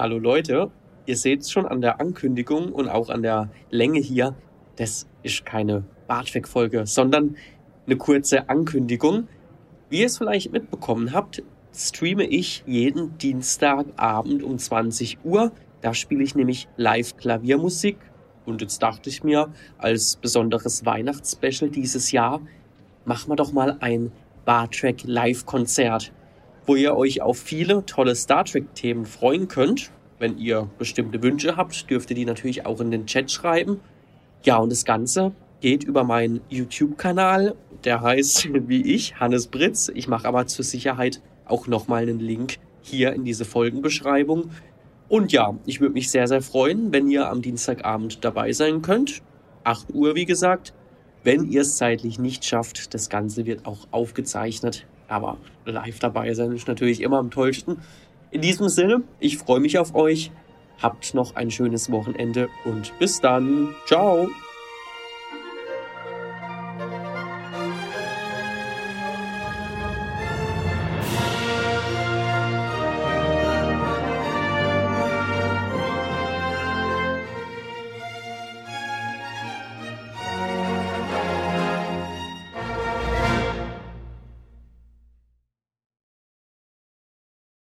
Hallo Leute, ihr seht es schon an der Ankündigung und auch an der Länge hier, das ist keine Bartweg-Folge, sondern eine kurze Ankündigung. Wie ihr es vielleicht mitbekommen habt, streame ich jeden Dienstagabend um 20 Uhr. Da spiele ich nämlich live Klaviermusik. Und jetzt dachte ich mir, als besonderes Weihnachtsspecial dieses Jahr, machen wir doch mal ein Bartrack Live-Konzert wo ihr euch auf viele tolle Star Trek-Themen freuen könnt. Wenn ihr bestimmte Wünsche habt, dürft ihr die natürlich auch in den Chat schreiben. Ja, und das Ganze geht über meinen YouTube-Kanal. Der heißt wie ich, Hannes Britz. Ich mache aber zur Sicherheit auch nochmal einen Link hier in diese Folgenbeschreibung. Und ja, ich würde mich sehr, sehr freuen, wenn ihr am Dienstagabend dabei sein könnt. 8 Uhr, wie gesagt. Wenn ihr es zeitlich nicht schafft, das Ganze wird auch aufgezeichnet. Aber live dabei sein ist natürlich immer am tollsten. In diesem Sinne, ich freue mich auf euch. Habt noch ein schönes Wochenende und bis dann. Ciao.